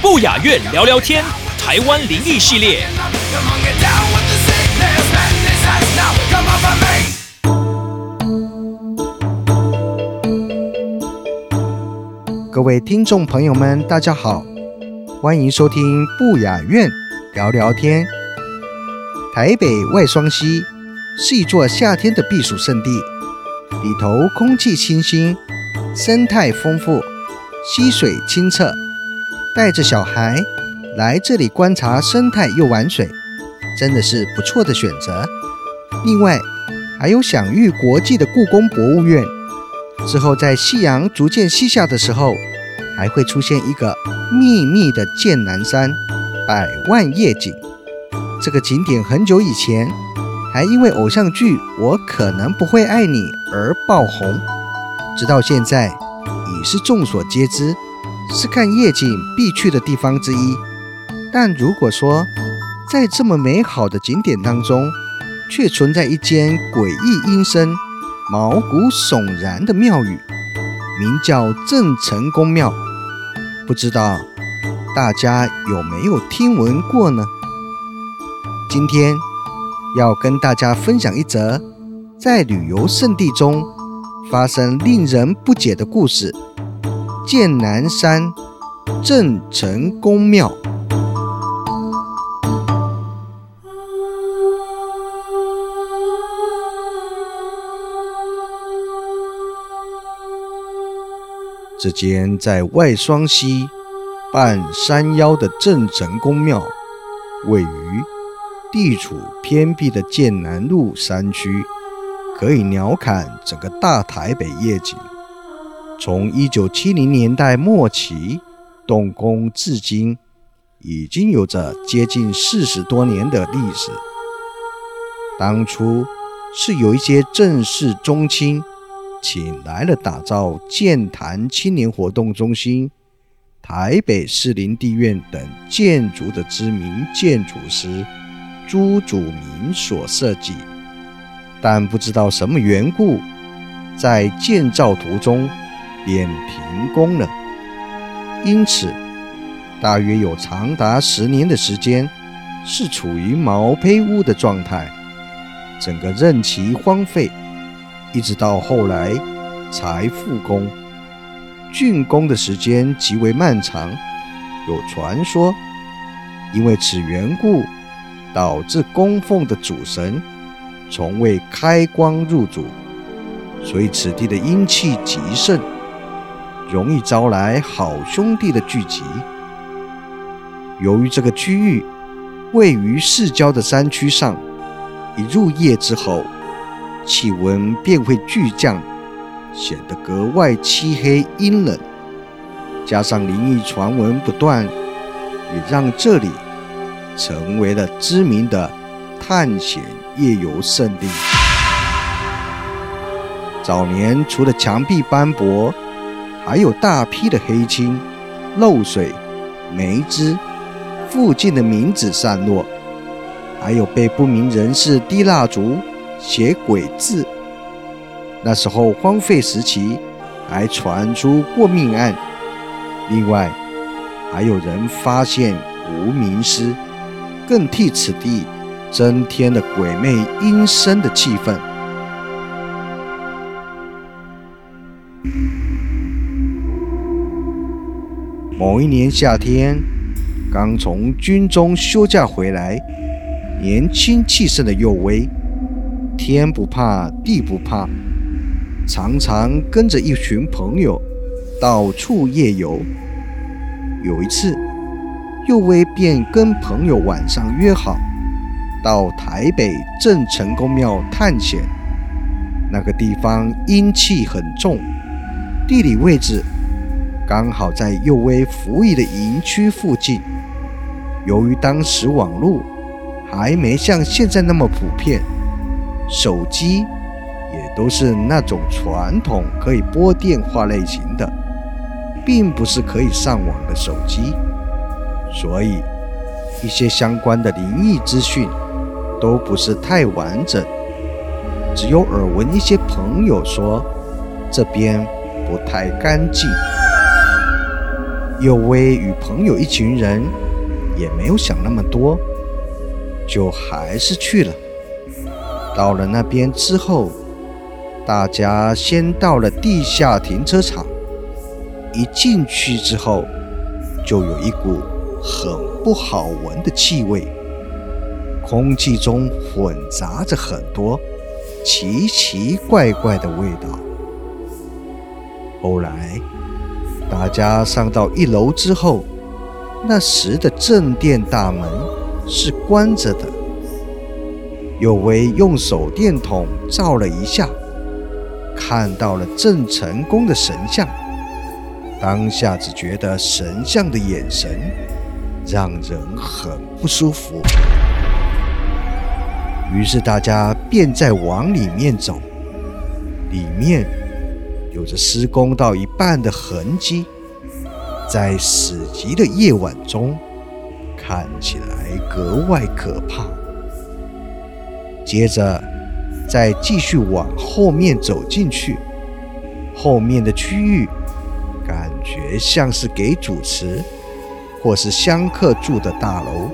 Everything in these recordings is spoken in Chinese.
不雅院聊聊天，台湾灵异系列。各位听众朋友们，大家好，欢迎收听不雅院聊聊天。台北外双溪是一座夏天的避暑胜地，里头空气清新，生态丰富，溪水清澈。带着小孩来这里观察生态又玩水，真的是不错的选择。另外，还有享誉国际的故宫博物院。之后，在夕阳逐渐西下的时候，还会出现一个秘密的剑南山百万夜景。这个景点很久以前还因为偶像剧《我可能不会爱你》而爆红，直到现在已是众所皆知，是看夜景必去的地方之一。但如果说在这么美好的景点当中，却存在一间诡异阴森。毛骨悚然的庙宇，名叫郑成功庙，不知道大家有没有听闻过呢？今天要跟大家分享一则在旅游胜地中发生令人不解的故事——剑南山郑成功庙。这间在外双溪半山腰的郑成功庙，位于地处偏僻的剑南路山区，可以鸟瞰整个大台北夜景。从一九七零年代末期动工至今，已经有着接近四十多年的历史。当初是有一些正式宗亲。请来了打造建坛青年活动中心、台北市林地院等建筑的知名建筑师朱祖明所设计，但不知道什么缘故，在建造途中便停工了。因此，大约有长达十年的时间是处于毛坯屋的状态，整个任其荒废。一直到后来才复工，竣工的时间极为漫长。有传说，因为此缘故，导致供奉的主神从未开光入主，所以此地的阴气极盛，容易招来好兄弟的聚集。由于这个区域位于市郊的山区上，一入夜之后。气温便会巨降，显得格外漆黑阴冷。加上灵异传闻不断，也让这里成为了知名的探险夜游胜地。早年除了墙壁斑驳，还有大批的黑青、漏水、霉汁，附近的名字散落，还有被不明人士滴蜡烛。写鬼字。那时候荒废时期，还传出过命案。另外，还有人发现无名尸，更替此地增添了鬼魅阴森的气氛。某一年夏天，刚从军中休假回来，年轻气盛的幼威。天不怕地不怕，常常跟着一群朋友到处夜游。有一次，佑威便跟朋友晚上约好，到台北郑成功庙探险。那个地方阴气很重，地理位置刚好在右威服役的营区附近。由于当时网络还没像现在那么普遍，手机也都是那种传统可以拨电话类型的，并不是可以上网的手机，所以一些相关的灵异资讯都不是太完整。只有耳闻一些朋友说这边不太干净。佑威与朋友一群人也没有想那么多，就还是去了。到了那边之后，大家先到了地下停车场。一进去之后，就有一股很不好闻的气味，空气中混杂着很多。奇奇怪怪的味道。后来，大家上到一楼之后，那时的正殿大门是关着的。有为用手电筒照了一下，看到了郑成功的神像。当下只觉得神像的眼神让人很不舒服。于是大家便在往里面走，里面有着施工到一半的痕迹，在死寂的夜晚中看起来格外可怕。接着再继续往后面走进去，后面的区域感觉像是给主持或是香客住的大楼。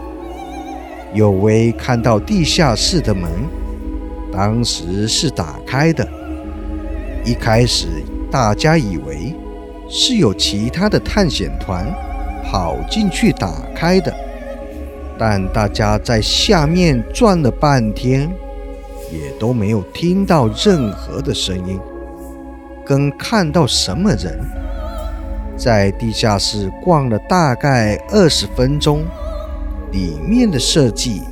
有为看到地下室的门，当时是打开的。一开始大家以为是有其他的探险团跑进去打开的，但大家在下面转了半天，也都没有听到任何的声音，跟看到什么人。在地下室逛了大概二十分钟。里面的设计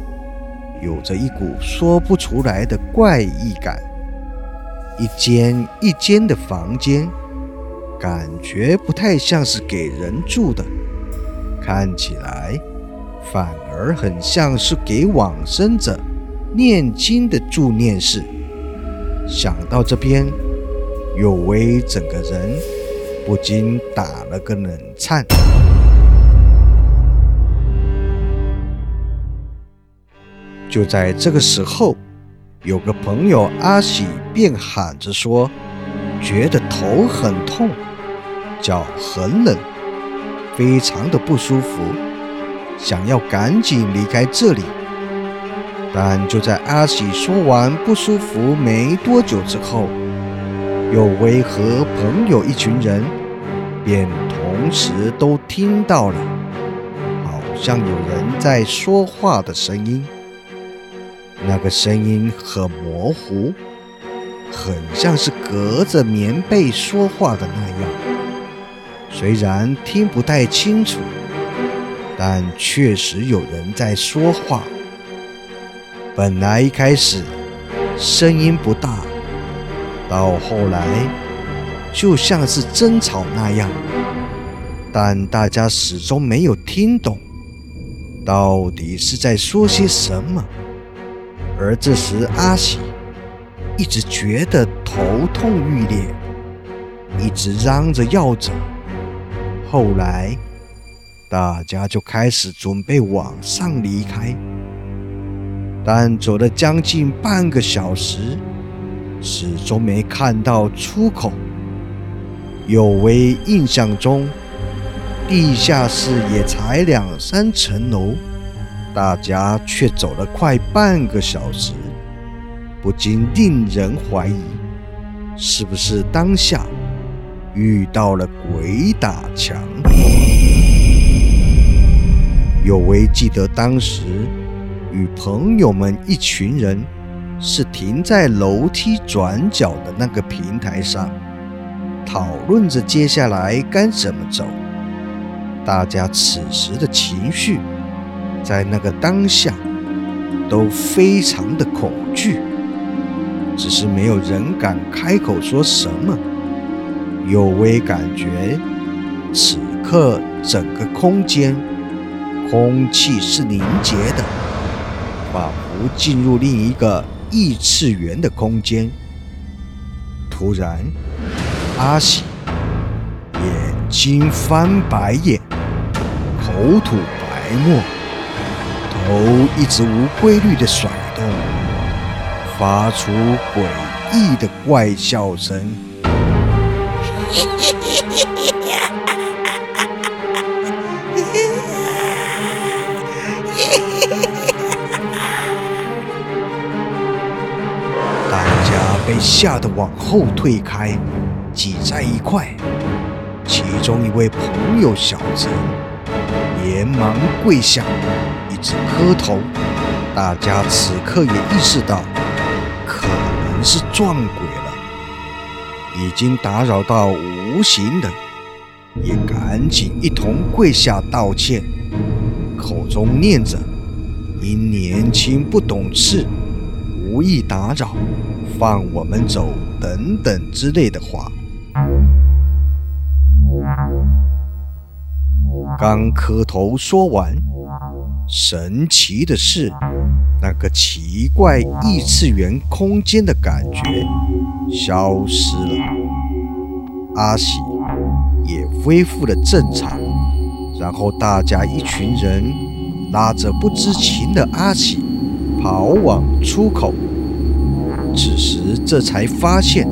有着一股说不出来的怪异感，一间一间的房间，感觉不太像是给人住的，看起来反而很像是给往生者念经的助念室。想到这边，有为整个人不禁打了个冷颤。就在这个时候，有个朋友阿喜便喊着说：“觉得头很痛，脚很冷，非常的不舒服，想要赶紧离开这里。”但就在阿喜说完不舒服没多久之后，有为和朋友一群人便同时都听到了，好像有人在说话的声音。那个声音很模糊，很像是隔着棉被说话的那样。虽然听不太清楚，但确实有人在说话。本来一开始声音不大，到后来就像是争吵那样，但大家始终没有听懂到底是在说些什么。而这时，阿喜一直觉得头痛欲裂，一直嚷着要走。后来，大家就开始准备往上离开，但走了将近半个小时，始终没看到出口。有为印象中，地下室也才两三层楼。大家却走了快半个小时，不禁令人怀疑，是不是当下遇到了鬼打墙？有为记得当时与朋友们一群人是停在楼梯转角的那个平台上，讨论着接下来该怎么走。大家此时的情绪。在那个当下，都非常的恐惧，只是没有人敢开口说什么。有微感觉，此刻整个空间空气是凝结的，仿佛进入另一个异次元的空间。突然，阿喜眼睛翻白眼，口吐白沫，头一直无规律的甩动，发出诡异的怪笑声。大家被吓得往后退开，挤在一块。其中一位朋友小陈连忙跪下，直磕头。大家此刻也意识到，可能是撞鬼了，已经打扰到无形的，也赶紧一同跪下道歉，口中念着“因年轻不懂事，无意打扰，放我们走”等等之类的话。刚磕头说完，神奇的是，那个奇怪异次元空间的感觉消失了，阿喜也恢复了正常。然后大家一群人拉着不知情的阿喜跑往出口。此时这才发现，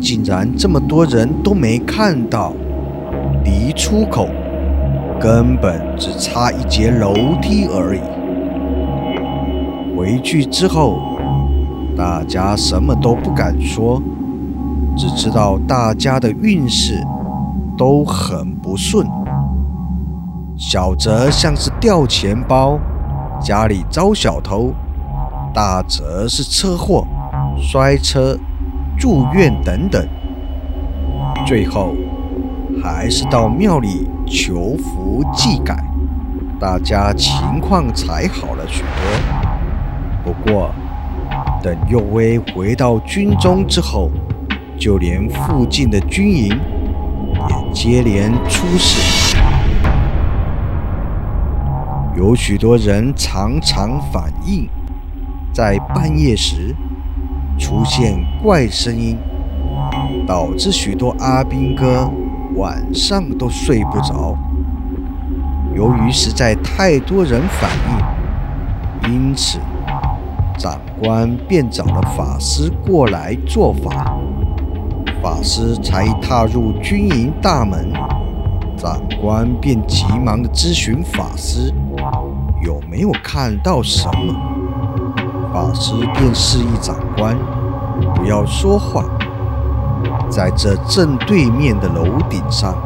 竟然这么多人都没看到离出口。根本只差一节楼梯而已。回去之后，大家什么都不敢说，只知道大家的运势都很不顺。小则像是掉钱包，家里遭小偷；大则是车祸、摔车、住院等等。最后。还是到庙里求福祭改，大家情况才好了许多。不过，等佑威回到军中之后，就连附近的军营也接连出事，有许多人常常反映，在半夜时出现怪声音，导致许多阿兵哥。晚上都睡不着，由于实在太多人反映，因此长官便找了法师过来做法。法师才踏入军营大门，长官便急忙的咨询法师有没有看到什么。法师便示意长官不要说话。在这正对面的楼顶上，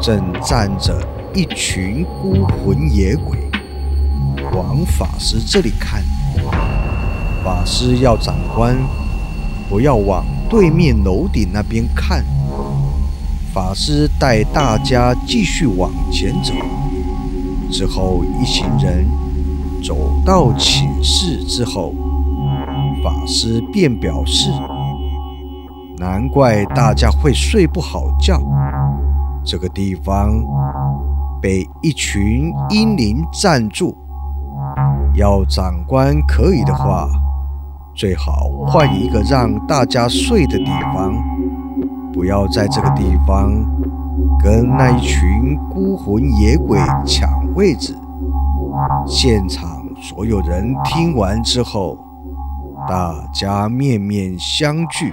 正站着一群孤魂野鬼，往法师这里看。法师要长官不要往对面楼顶那边看。法师带大家继续往前走。之后，一行人走到寝室之后，法师便表示。难怪大家会睡不好觉。这个地方被一群阴灵占住，要长官可以的话，最好换一个让大家睡的地方，不要在这个地方跟那一群孤魂野鬼抢位置。现场所有人听完之后，大家面面相觑。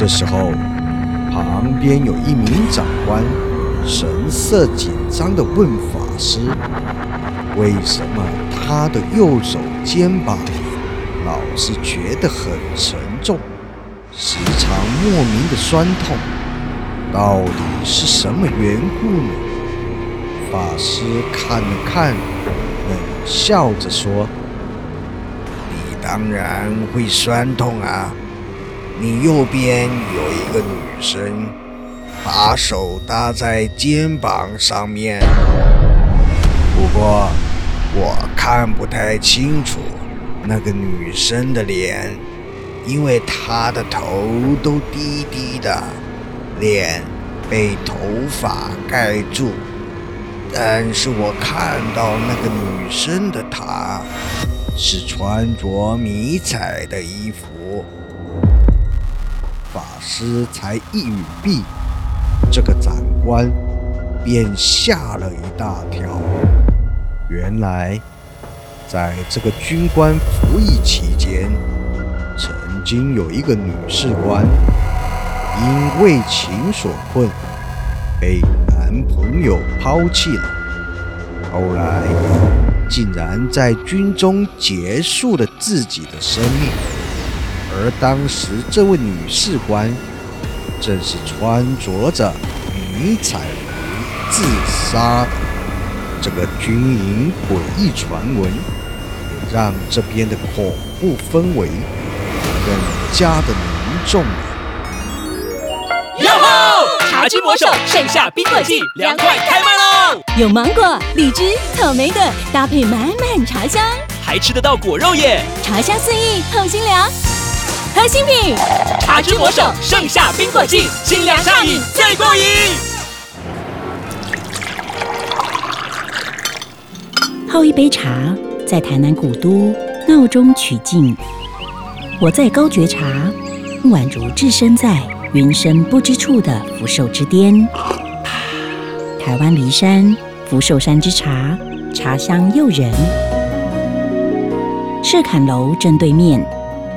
这时候，旁边有一名长官，神色紧张地问法师：“为什么他的右手肩膀老是觉得很沉重，时常莫名的酸痛？到底是什么缘故呢？”法师看了看，冷笑着说：“你当然会酸痛啊。”你右边有一个女生，把手搭在肩膀上面。不过我看不太清楚那个女生的脸，因为她的头都低低的，脸被头发盖住。但是我看到那个女生的她，是穿着迷彩的衣服。法师才一语毕，这个长官便吓了一大跳。原来，在这个军官服役期间，曾经有一个女士官因为情所困，被男朋友抛弃了。后来，竟然在军中结束了自己的生命。而当时这位女士官，正是穿着着迷彩服自杀的。这个军营诡异传闻，也让这边的恐怖氛围更加的凝重了。哟吼！茶之魔手盛夏冰乐季凉快开卖喽！有芒果、荔枝、草莓等，搭配满满茶香，还吃得到果肉耶！茶香四溢，透心凉。喝新品，茶之魔手盛夏冰果季，清凉上瘾最过瘾。泡一杯茶，在台南古都闹中取静。我在高觉茶，宛如置身在云深不知处的福寿之巅。台湾梨山福寿山之茶，茶香诱人。赤坎楼正对面，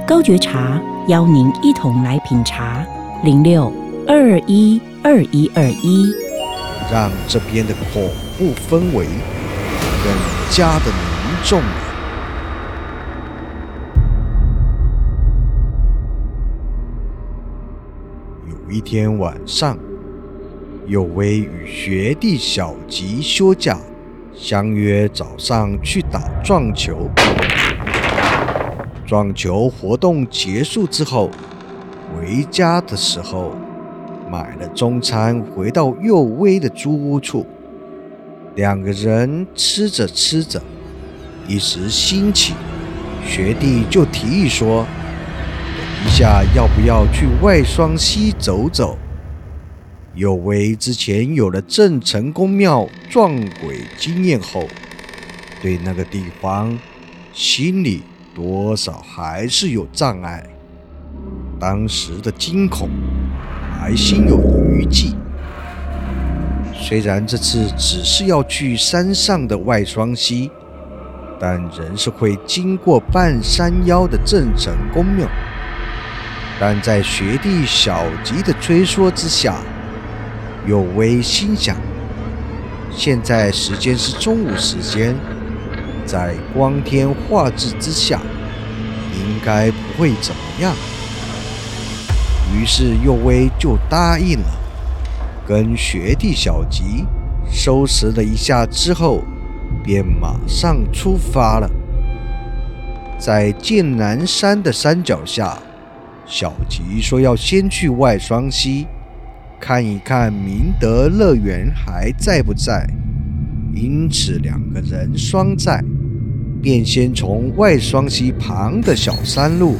高觉茶邀您一同来品茶。零六二一二一二一，让这边的恐怖氛围更加的凝重。有一天晚上，有位与学弟小吉休假，相约早上去打撞球。撞球活动结束之后，回家的时候买了中餐，回到佑威的租屋处。两个人吃着吃着，一时兴起，学弟就提议说：“一下要不要去外双溪走走？”有为之前有了郑成功庙撞鬼经验后，对那个地方心里多少还是有障碍。当时的惊恐还心有余悸。虽然这次只是要去山上的外双溪，但仍是会经过半山腰的郑成功庙。但在学弟小吉的催说之下，有为心想：现在时间是中午时间，在光天化日之下，应该不会怎么样。于是佑威就答应了。跟学弟小吉收拾了一下之后，便马上出发了。在剑南山的山脚下，小吉说要先去外双溪看一看明德乐园还在不在，因此两个人双在，便先从外双溪旁的小山路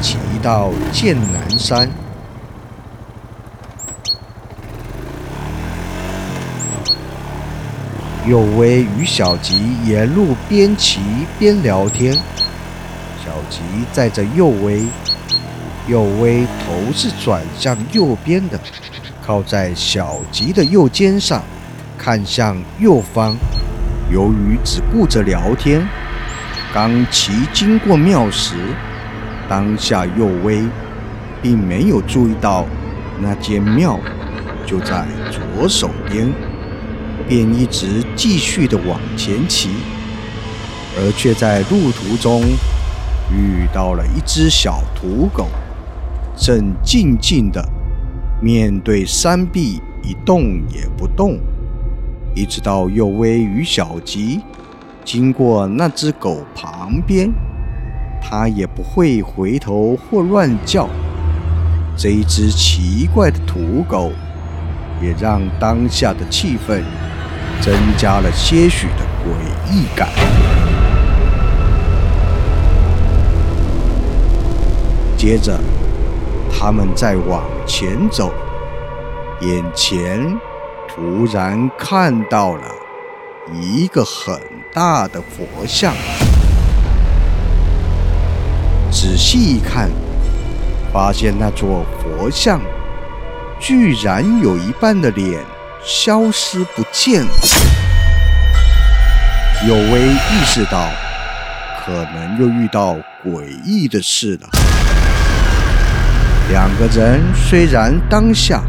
骑到剑南山。佑威与小吉沿路边骑边聊天。小吉载着佑威，佑威头是转向右边的，靠在小吉的右肩上，看向右方。由于只顾着聊天，当骑经过庙时，当下佑威并没有注意到那间庙就在左手边。便一直继续的往前骑，而却在路途中遇到了一只小土狗，正静静的面对山壁一动也不动，一直到右威与小吉经过那只狗旁边，它也不会回头或乱叫。这一只奇怪的土狗。也让当下的气氛增加了些许的诡异感。接着，他们再往前走，眼前突然看到了一个很大的佛像。仔细一看，发现那座佛像居然有一半的脸消失不见了。有为意识到，可能又遇到诡异的事了。两个人虽然当下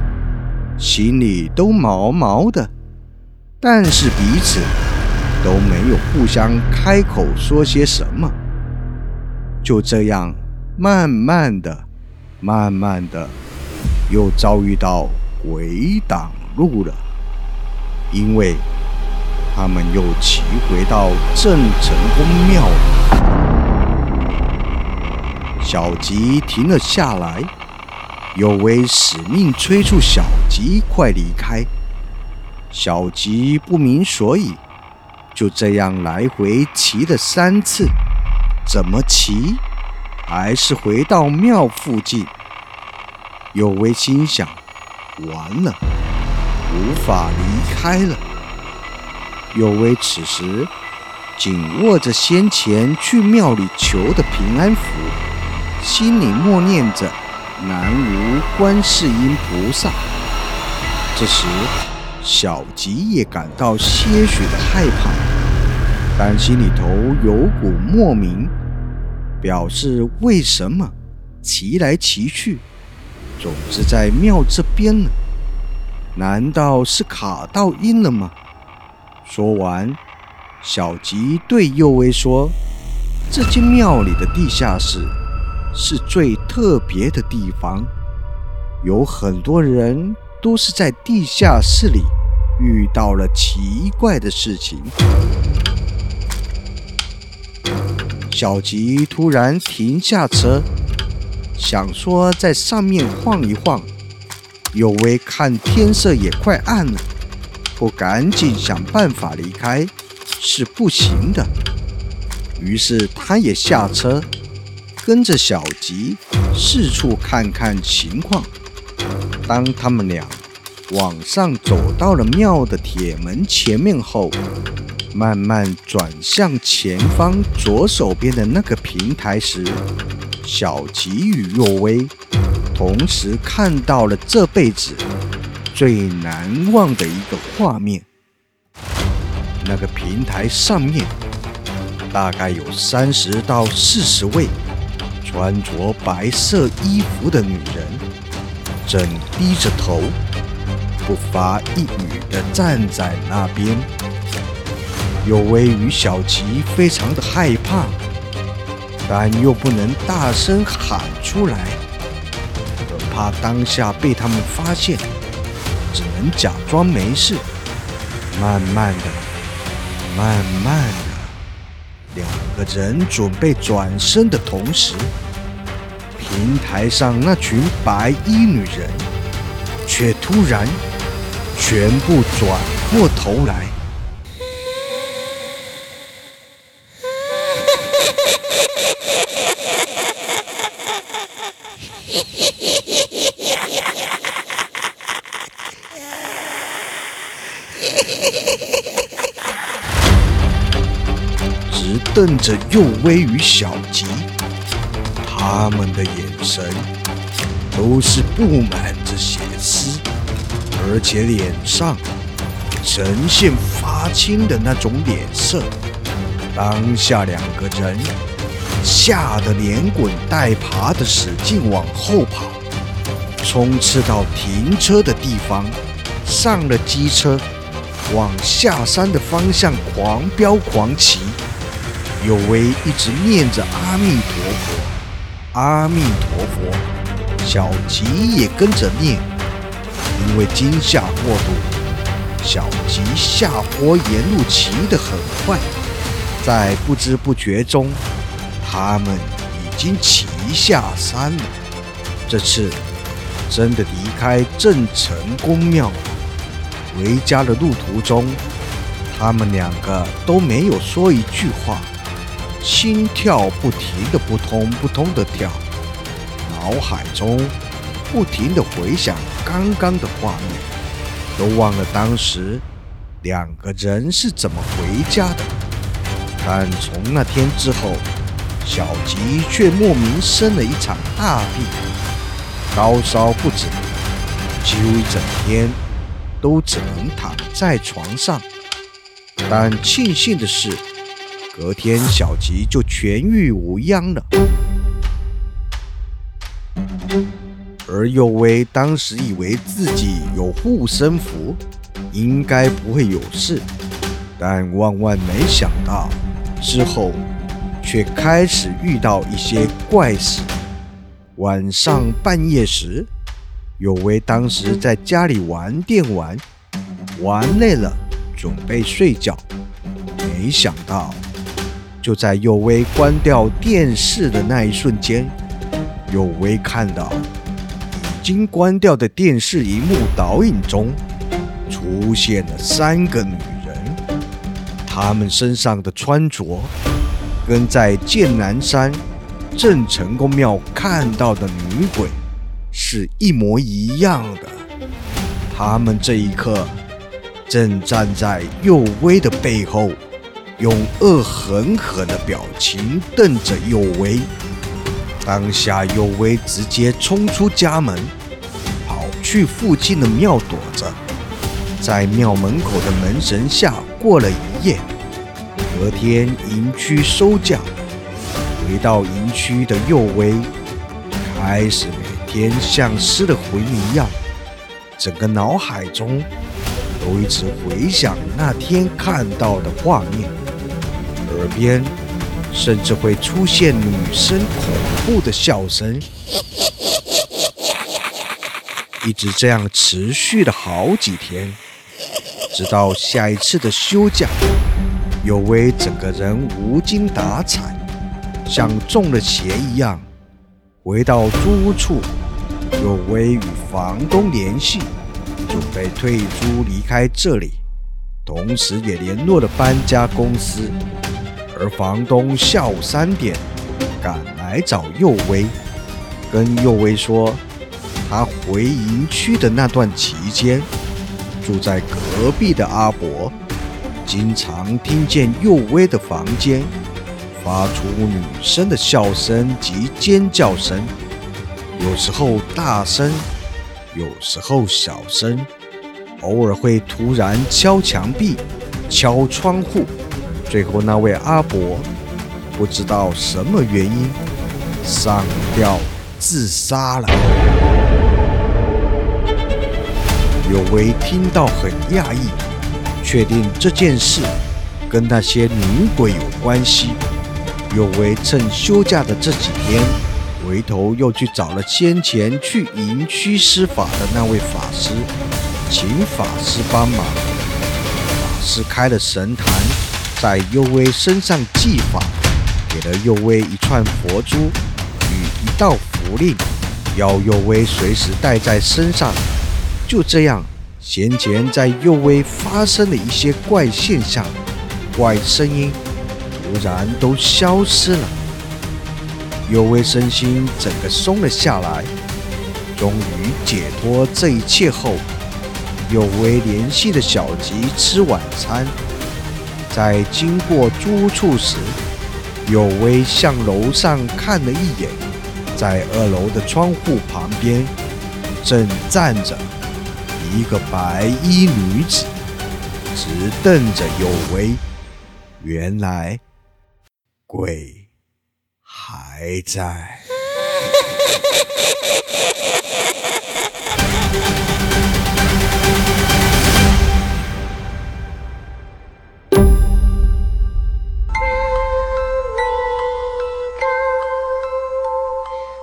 心里都毛毛的，但是彼此都没有互相开口说些什么。就这样，慢慢的、慢慢的，又遭遇到鬼挡路了，因为他们又骑回到郑成功庙了。小吉停了下来，有为使命催促小吉快离开。小吉不明所以，就这样来回骑了三次。怎么骑，还是回到庙附近？有为心想：完了，无法离开了。有为此时紧握着先前去庙里求的平安符，心里默念着“南无观世音菩萨”。这时，小吉也感到些许的害怕，但心里头有股莫名。表示为什么骑来骑去，总是在庙这边呢？难道是卡到阴了吗？说完，小吉对右威说：“这间庙里的地下室是最特别的地方，有很多人都是在地下室里遇到了奇怪的事情。”小吉突然停下车，想说在上面晃一晃。有为看天色也快暗了，不赶紧想办法离开是不行的。于是他也下车，跟着小吉四处看看情况。当他们俩往上走到了庙的铁门前面后，慢慢转向前方左手边的那个平台时，小吉与若薇同时看到了这辈子最难忘的一个画面。那个平台上面大概有三十到四十位穿着白色衣服的女人，正低着头不发一语地站在那边。有为与小吉非常的害怕，但又不能大声喊出来，可怕当下被他们发现，只能假装没事。慢慢的，慢慢的，两个人准备转身的同时，平台上那群白衣女人却突然全部转过头来。直瞪着右威与小吉，他们的眼神都是布满着血丝，而且脸上呈现发青的那种脸色。当下两个人吓得连滚带爬的使劲往后跑，冲刺到停车的地方，上了机车。往下山的方向狂飙狂骑，有为一直念着阿弥陀佛，阿弥陀佛。小吉也跟着念，因为惊吓过度，小吉下坡沿路骑得很快，在不知不觉中，他们已经骑下山了。这次真的离开郑成功庙。回家的路途中，他们两个都没有说一句话，心跳不停的扑通扑通的跳，脑海中不停的回想刚刚的画面，都忘了当时两个人是怎么回家的。但从那天之后，小吉却莫名生了一场大病，高烧不止，几乎一整天。都只能躺在床上，但庆幸的是，隔天小吉就痊愈无恙了。而佑威当时以为自己有护身符，应该不会有事，但万万没想到，之后却开始遇到一些怪事。晚上半夜时。有为当时在家里玩电玩，玩累了准备睡觉，没想到就在有为关掉电视的那一瞬间，有为看到经关掉的电视荧幕导影中出现了三个女人，她们身上的穿着跟在剑南山郑成功庙看到的女鬼。是一模一样的。她们这一刻正站在佑威的背后，用恶狠狠的表情瞪着佑威。当下右威直接冲出家门，跑去附近的庙躲着，在庙门口的门神下过了一夜。隔天营区收假，回到营区的右威开始每。天像失了魂一样，整个脑海中都一直回想那天看到的画面，耳边甚至会出现女生恐怖的笑声，一直这样持续了好几天，直到下一次的休假，有为整个人无精打采，像中了邪一样。回到租屋处，有为与房东联系，准备退租离开这里，同时也联络了搬家公司。而房东下午三点赶来找佑威，跟佑威说，他回营区的那段期间，住在隔壁的阿伯，经常听见佑威的房间。发出女生的笑声及尖叫声，有时候大声，有时候小声，偶尔会突然敲墙壁、敲窗户。最后，那位阿伯不知道什么原因上吊自杀了。有为听到很讶异，确定这件事跟那些女鬼有关系。有为趁休假的这几天，回头又去找了先前去营区施法的那位法师，请法师帮忙。法师开了神坛，在佑威身上祭法，给了佑威一串佛珠与一道符令，要佑威随时带在身上。就这样，先前在佑威发生的一些怪现象、怪声音。突然都消失了，尤为身心整个松了下来。终于解脱这一切后，有为联系的小吉吃晚餐。在经过租处时，有为向楼上看了一眼，在二楼的窗户旁边正站着一个白衣女子，直瞪着有为。原来。鬼还在。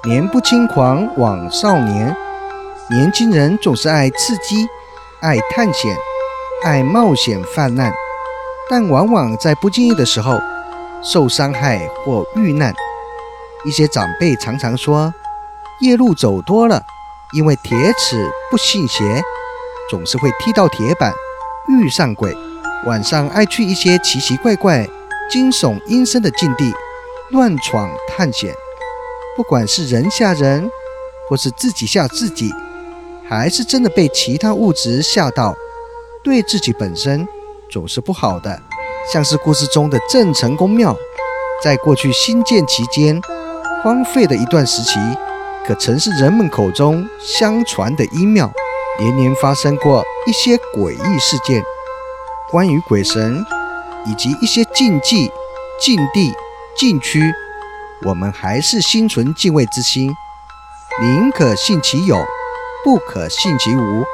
年不轻狂枉少年，年轻人总是爱刺激、爱探险、爱冒险泛滥，但往往在不经意的时候。受伤害或遇难，一些长辈常常说，夜路走多了，因为铁齿不信邪，总是会踢到铁板，遇上鬼，晚上爱去一些奇奇怪怪、惊悚阴森的境地乱闯探险。不管是人吓人，或是自己吓自己，还是真的被其他物质吓到，对自己本身总是不好的。像是故事中的郑成功庙，在过去新建期间荒废的一段时期，可曾是人们口中相传的阴庙，连年发生过一些诡异事件。关于鬼神以及一些禁忌、禁地、禁区，我们还是心存敬畏之心，宁可信其有，不可信其无。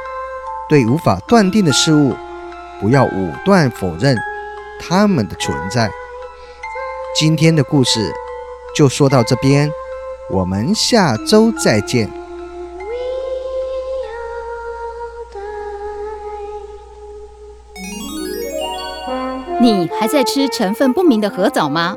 对无法断定的事物，不要武断否认。他们的存在。今天的故事就说到这边，我们下周再见。你还在吃成分不明的核藻吗？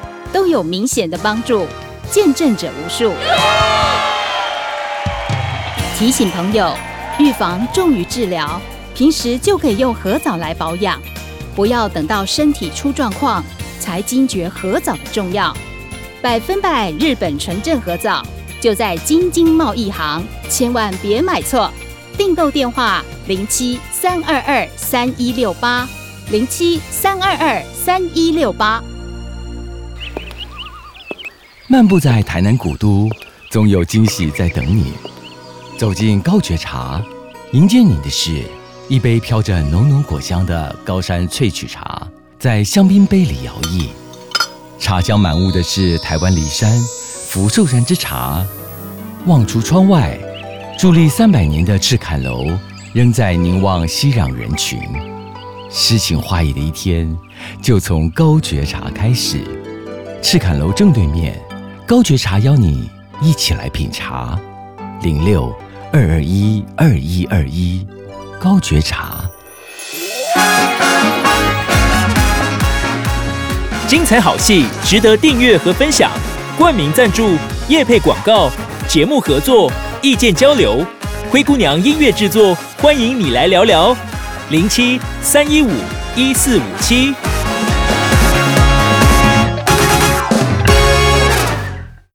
都有明显的帮助，见证者无数。提醒朋友，预防重于治疗，平时就可以用核藻来保养，不要等到身体出状况才惊觉核藻的重要。百分百日本纯正合藻，就在京津贸易行，千万别买错。订购电话：零七三二二三一六八，零七三二二三一六八。漫步在台南古都，总有惊喜在等你。走进高觉茶，迎接你的是一杯飘着浓浓果香的高山萃取茶，在香槟杯里摇曳。茶香满屋的是台湾梨山福寿山之茶，望出窗外，伫立三百年的赤坎楼仍在凝望熙攘人群。诗情画意的一天，就从高觉茶开始。赤坎楼正对面，高觉茶邀你一起来品茶。零六二二一二一二一，高觉茶。精彩好戏值得订阅和分享，冠名赞助、夜配广告、节目合作、意见交流，灰姑娘音乐制作，欢迎你来聊聊，零七三一五一四五七。